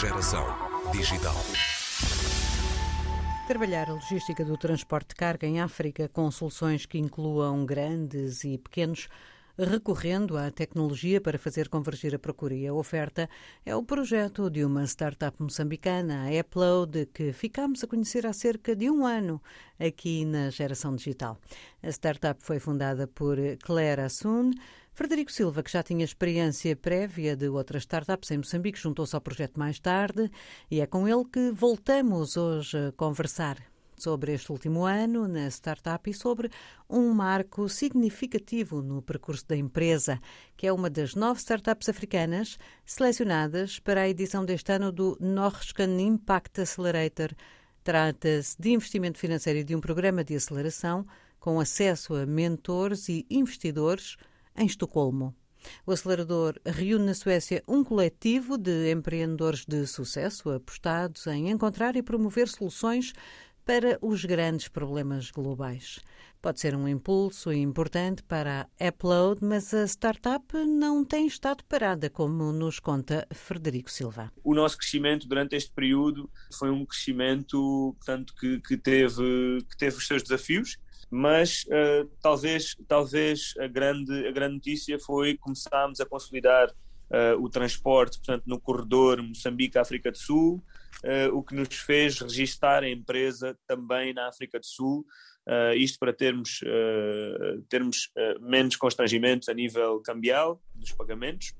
Geração digital. Trabalhar a logística do transporte de carga em África com soluções que incluam grandes e pequenos recorrendo à tecnologia para fazer convergir a procura e a oferta, é o projeto de uma startup moçambicana, a Upload, que ficámos a conhecer há cerca de um ano aqui na Geração Digital. A startup foi fundada por Claire Assun, Frederico Silva, que já tinha experiência prévia de outras startups em Moçambique, juntou-se ao projeto mais tarde e é com ele que voltamos hoje a conversar sobre este último ano na startup e sobre um marco significativo no percurso da empresa, que é uma das nove startups africanas selecionadas para a edição deste ano do Norrscan Impact Accelerator. Trata-se de investimento financeiro e de um programa de aceleração com acesso a mentores e investidores em Estocolmo. O acelerador reúne na Suécia um coletivo de empreendedores de sucesso apostados em encontrar e promover soluções para os grandes problemas globais. Pode ser um impulso importante para a Upload, mas a startup não tem estado parada, como nos conta Frederico Silva. O nosso crescimento durante este período foi um crescimento portanto, que, que teve, que teve os seus desafios, mas uh, talvez, talvez a, grande, a grande notícia foi começarmos a consolidar uh, o transporte portanto, no corredor Moçambique-África do Sul, uh, o que nos fez registar a empresa também na África do Sul, isto para termos, termos menos constrangimentos a nível cambial dos pagamentos,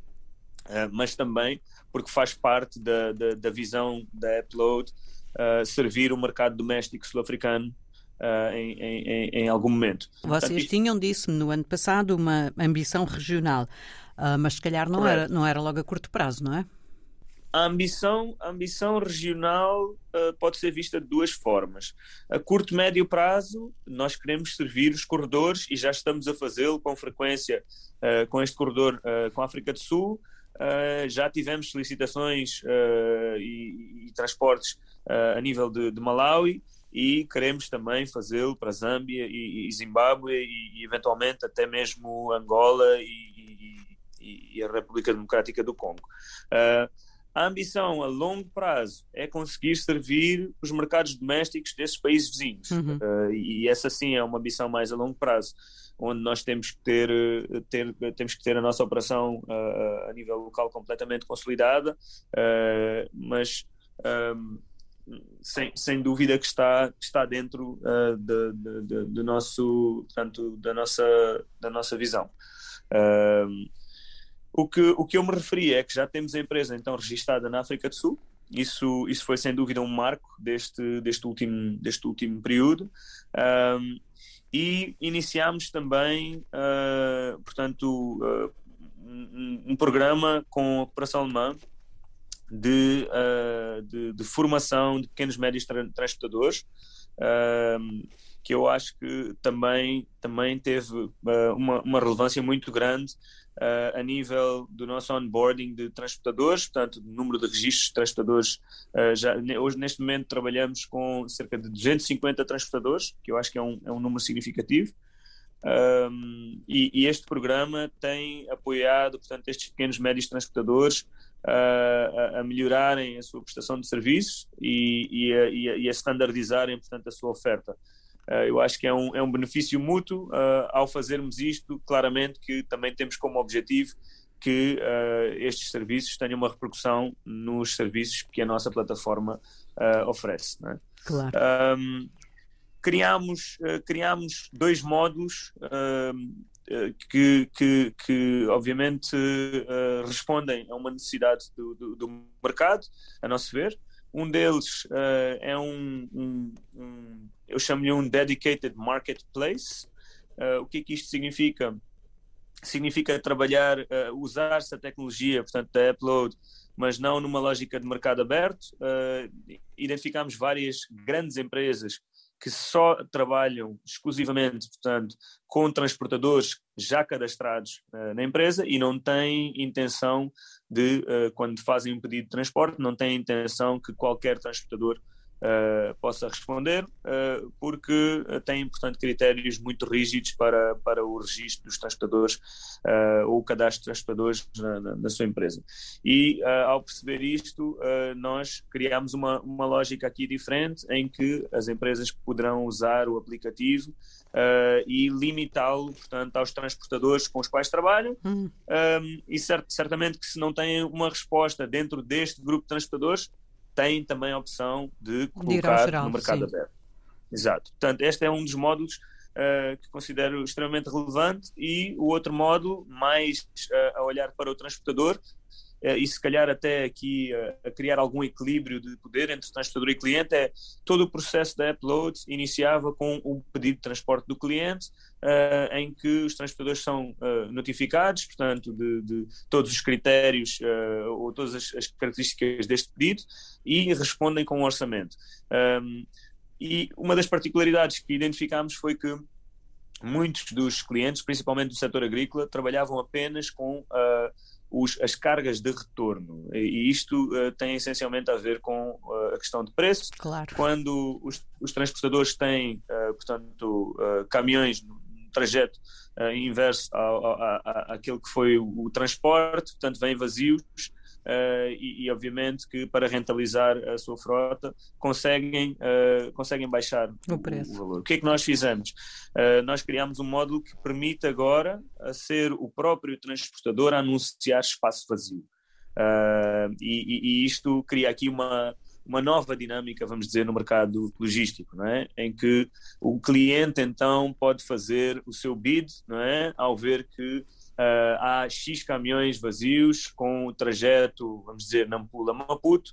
mas também porque faz parte da, da, da visão da Upload servir o mercado doméstico sul-africano Uh, em, em, em, algum momento. Vocês Portanto, tinham, disse-me, no ano passado, uma ambição regional, uh, mas se calhar não era, não era logo a curto prazo, não é? A ambição, a ambição regional uh, pode ser vista de duas formas. A curto e médio prazo, nós queremos servir os corredores e já estamos a fazê-lo com frequência uh, com este corredor com a África do Sul. já tivemos solicitações e, e, transportes a nível de, de, Malawi e queremos também fazê-lo para Zâmbia e, e Zimbábue e, e, eventualmente até mesmo Angola e, a República Democrática do Congo. Uh, a ambição a longo prazo é conseguir servir os mercados domésticos desses países vizinhos. Uhum. Uh, e essa sim é uma ambição mais a longo prazo, onde nós temos que ter, ter temos que ter a nossa operação uh, a nível local completamente consolidada, mas um, sem, sem dúvida que está, está dentro de, de, de, do nosso, portanto, da, nossa, da nossa visão. Ehm, o que, o que eu me referi é que já temos a empresa então registada na África do Sul. Isso, isso foi sem dúvida um marco deste, deste, último, deste último período. E iniciámos também, uh, portanto, uh, um, um, programa com a Operação Alemã de, uh, de, de, formação de pequenos médios tra transportadores, que eu acho que também, também teve uma, uma relevância muito grande uh, a nível do nosso onboarding de transportadores, portanto, número de registros de transportadores. Uh, já, hoje, neste momento, trabalhamos com cerca de 250 transportadores, que eu acho que é um, é um número significativo. Um, e, e, este programa tem apoiado, portanto, estes pequenos médios transportadores uh, a, a, melhorarem a sua prestação de serviço e, e, a, e, a, e a standardizarem, portanto, a sua oferta. Uh, eu acho que é um, é um benefício mútuo uh, ao fazermos isto, claramente que também temos como objetivo que uh, estes serviços tenham uma repercussão nos serviços que a nossa plataforma oferece. É? Claro. Um, criámos, criámos dois módulos que, que, que, obviamente respondem a uma necessidade do, do, do mercado, a nosso ver. Um deles é um, um, um eu chamo-lhe um dedicated marketplace. Uh, o que é que isto significa? Significa trabalhar, uh, usar-se a tecnologia, portanto, da Upload, mas não numa lógica de mercado aberto. Uh, identificamos várias grandes empresas que só trabalham exclusivamente, portanto, com transportadores já cadastrados uh, na empresa e não têm intenção de, uh, quando fazem um pedido de transporte, não têm intenção que qualquer transportador uh, possa responder, uh, porque tem, portanto, critérios muito rígidos para, para o registro dos transportadores uh, ou o cadastro de transportadores na, na, na sua empresa. E ao perceber isto, nós criámos uma, uma lógica aqui diferente em que as empresas poderão usar o aplicativo Uh, e limitá-lo, portanto, aos transportadores com os quais trabalham. Uhum. Um, e cert certamente que se não têm uma resposta dentro deste grupo de transportadores, têm também a opção de colocar de geral, no mercado sim. aberto. Exato. Portanto, este é um dos módulos uh, que considero extremamente relevante e o outro módulo, mais uh, a olhar para o transportador, e se calhar até aqui a criar algum equilíbrio de poder entre transportador e cliente, é todo o processo da upload iniciava com o pedido de transporte do cliente, uh, em que os transportadores são uh, notificados, portanto, de, de, todos os critérios uh, ou todas as, as, características deste pedido e respondem com um orçamento. Um, e uma das particularidades que identificámos foi que muitos dos clientes, principalmente do setor agrícola, trabalhavam apenas com os, as cargas de retorno. E isto uh, tem essencialmente a ver com uh, a questão de preço. Claro. Quando os, os transportadores têm, uh, portanto, caminhões trajeto uh, inverso ao, ao, ao, àquilo que foi o, o, transporte, portanto, vêm vazios. Uh, e, e, obviamente que para rentabilizar a sua frota conseguem, uh, conseguem baixar o, preço. o, valor. O que é que nós fizemos? Uh, nós criámos um módulo que permite agora a ser o próprio transportador a anunciar espaço vazio. E, e, isto cria aqui uma, uma nova dinâmica, vamos dizer, no mercado logístico, não é? Em que o cliente então pode fazer o seu bid, não é? Ao ver que uh, há X caminhões vazios com o trajeto, vamos dizer, Nampula-Maputo,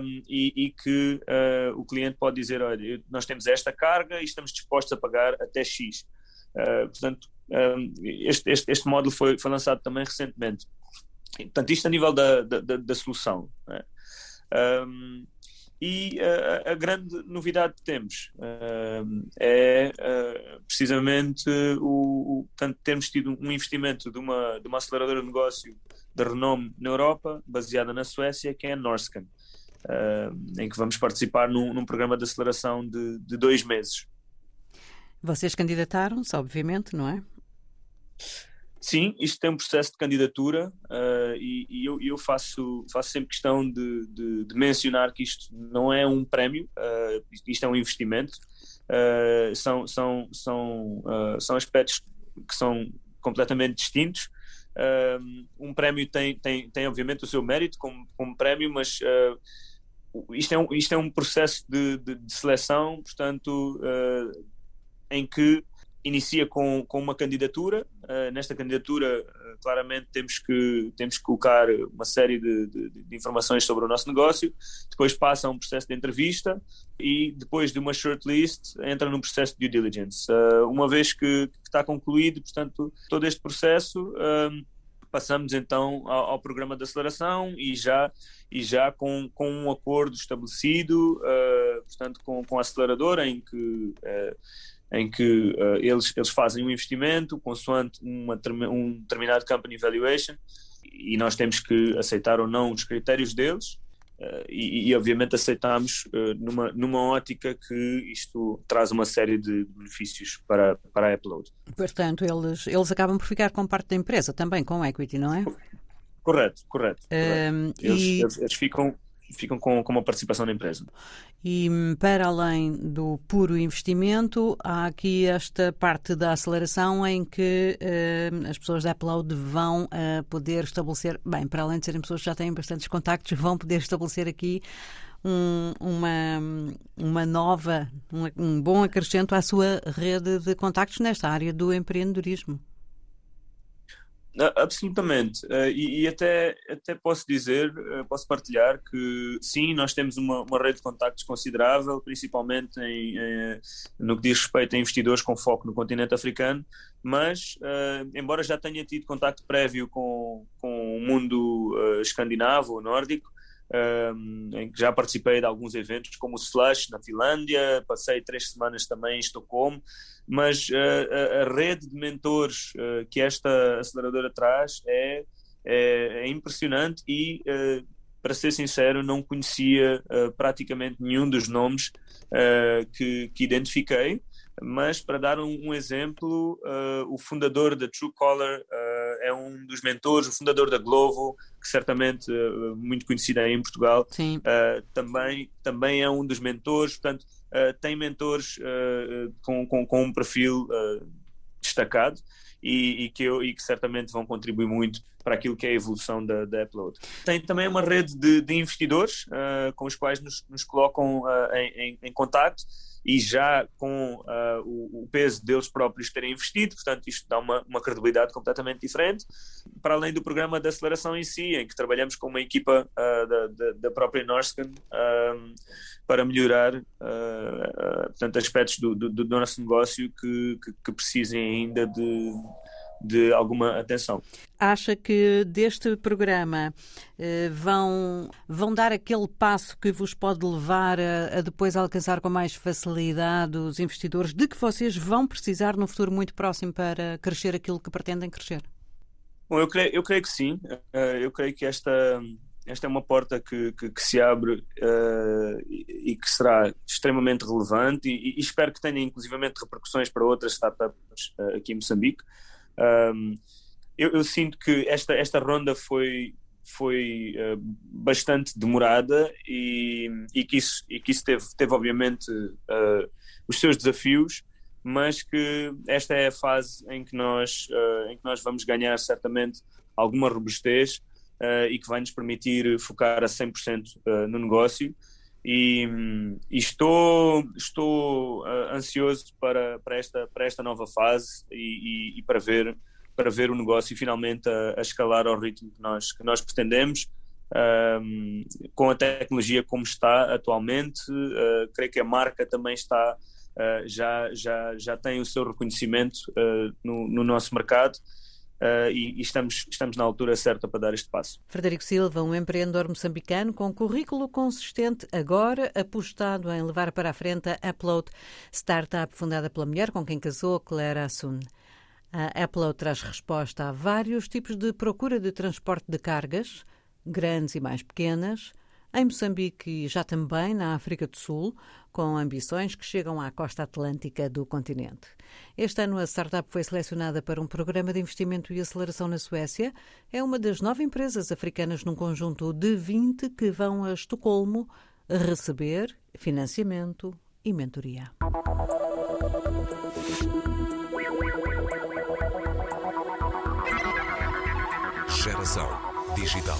um, e, e, que uh, o cliente pode dizer, olha, nós temos esta carga e estamos dispostos a pagar até X. Uh, portanto, um, este, este, este módulo foi, foi lançado também recentemente. Portanto, isto a nível da, da, da, da solução. É? Um, e a, a, grande novidade que temos uh, é uh, precisamente o, o portanto, termos tido um investimento de uma, de uma aceleradora de negócio de renome na Europa, baseada na Suécia, que é a Norscan, uh, em que vamos participar num, num programa de aceleração de, de dois meses. Vocês candidataram-se, obviamente, não é? Sim, isto tem um processo de candidatura uh, e, e eu, eu, faço, faço sempre questão de, de, de, mencionar que isto não é um prémio, uh, isto é um investimento. Uh, são, são, são, são aspectos que são completamente distintos. um prémio tem, tem, tem, obviamente, o seu mérito como, como prémio, mas isto, é um, isto é um processo de, de, de seleção, portanto, em que inicia com, com uma candidatura. Uh, nesta candidatura, uh, claramente, temos que, temos que colocar uma série de, de, de, informações sobre o nosso negócio. Depois passa um processo de entrevista e, depois de uma shortlist, entra num processo de due diligence. Uh, uma vez que, que, está concluído, portanto, todo este processo. passamos então ao, ao, programa de aceleração e já, e já com, com um acordo estabelecido, portanto, com, com a aceleradora, em que em que uh, eles, eles fazem um investimento consoante uma, um determinado company valuation e nós temos que aceitar ou não os critérios deles uh, e, e, obviamente aceitamos uh, numa, numa ótica que isto traz uma série de benefícios para, para a Upload. Portanto, eles, eles acabam por ficar com parte da empresa também, com equity, não é? Correto, correto. correto. Um, eles, e... eles, eles ficam ficam com, com uma participação na empresa. E para além do puro investimento, há aqui esta parte da aceleração em que uh, as pessoas da Upload vão uh, poder estabelecer, bem, para além de serem pessoas que já têm bastantes contactos, vão poder estabelecer aqui um, uma, uma nova, um, um bom acrescento à sua rede de contactos nesta área do empreendedorismo. Absolutamente. Uh, e, e, até, até posso dizer, uh, posso partilhar que sim, nós temos uma, uma rede de contactos considerável, principalmente em, em, no que diz respeito a investidores com foco no continente africano, mas uh, embora já tenha tido contacto prévio com, com o mundo escandinavo, nórdico, um, em que já participei de alguns eventos como o Slush na Finlândia, passei três semanas também em Estocolmo, mas uh, a, rede de mentores uh, que esta aceleradora traz é, é, é impressionante e uh, para ser sincero, não conhecia praticamente nenhum dos nomes que, que, identifiquei, mas para dar um, um exemplo, o fundador da Truecaller é um dos mentores, o fundador da Glovo, que certamente muito conhecida aí em Portugal, também, também é um dos mentores, portanto, tem mentores com, com, com, um perfil destacado e, e, que eu, e que certamente vão contribuir muito para aquilo que é a evolução da, da Upload. Tem também uma rede de, de investidores uh, com os quais nos, nos colocam uh, em, em, contato e já com uh, o, o, peso deles próprios terem investido, portanto, isto dá uma, uma, credibilidade completamente diferente. Para além do programa de aceleração em si, em que trabalhamos com uma equipa da, da, da, própria Norscan para melhorar portanto, aspectos do, do, do nosso negócio que, que, que precisem ainda de de alguma atenção. Acha que deste programa eh, vão, vão dar aquele passo que vos pode levar a, a, depois alcançar com mais facilidade os investidores de que vocês vão precisar no futuro muito próximo para crescer aquilo que pretendem crescer? Bom, eu creio, eu creio que sim. Uh, eu creio que esta, esta é uma porta que, que, que se abre uh, e, e, que será extremamente relevante e, e, espero que tenha inclusivamente repercussões para outras startups uh, aqui em Moçambique. Um, eu, eu, sinto que esta, esta ronda foi, foi uh, bastante demorada e, e, que isso, e que isso teve, teve obviamente, uh, os seus desafios, mas que esta é a fase em que nós, uh, em que nós vamos ganhar certamente alguma robustez e que vai nos permitir focar a 100% no negócio. E, e, estou, estou uh, ansioso para, para, esta, para esta nova fase e, e, e, para, ver, para ver o negócio finalmente a, a escalar ao ritmo que nós, que nós pretendemos. Um, com a tecnologia como está atualmente, uh, creio que a marca também está, uh, já, já, já tem o seu reconhecimento no, no nosso mercado Uh, e, e, estamos, estamos na altura certa para dar este passo. Frederico Silva, um empreendedor moçambicano com currículo consistente, agora apostado em levar para a frente a Upload, startup fundada pela mulher com quem casou, Claire Assun. A Upload traz resposta a vários tipos de procura de transporte de cargas, grandes e mais pequenas, em Moçambique e já também na África do Sul, com ambições que chegam à costa atlântica do continente. Este ano, a startup foi selecionada para um programa de investimento e aceleração na Suécia. É uma das nove empresas africanas num conjunto de 20 que vão a Estocolmo receber financiamento e mentoria. Geração Digital.